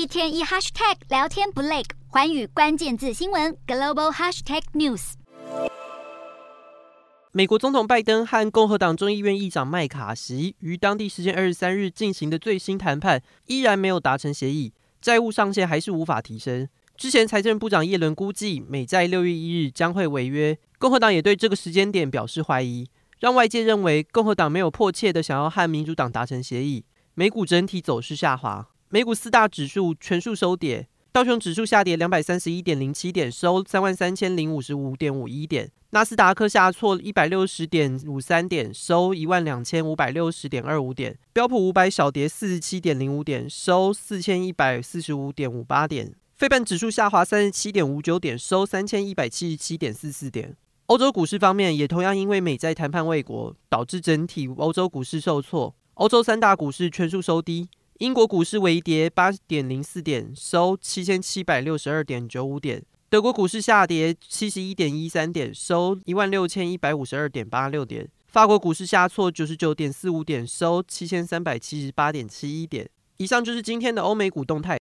一天一 hashtag 聊天不累，寰宇关键字新闻 global hashtag news。美国总统拜登和共和党众议院议长麦卡锡于当地时间二十三日进行的最新谈判，依然没有达成协议，债务上限还是无法提升。之前财政部长耶伦估计美债六月一日将会违约，共和党也对这个时间点表示怀疑，让外界认为共和党没有迫切的想要和民主党达成协议。美股整体走势下滑。美股四大指数全数收跌，道琼指数下跌两百三十一点零七点，收三万三千零五十五点五一点；纳斯达克下挫一百六十点五三点，收一万两千五百六十点二五点；标普五百小跌四十七点零五点，收四千一百四十五点五八点；费半指数下滑三十七点五九点，收三千一百七十七点四四点。欧洲股市方面，也同样因为美债谈判未果，导致整体欧洲股市受挫，欧洲三大股市全数收低。英国股市微跌八点零四点，收七千七百六十二点九五点。德国股市下跌七十一点一三点，收一万六千一百五十二点八六点。法国股市下挫九十九点四五点，收七千三百七十八点七一点。以上就是今天的欧美股动态。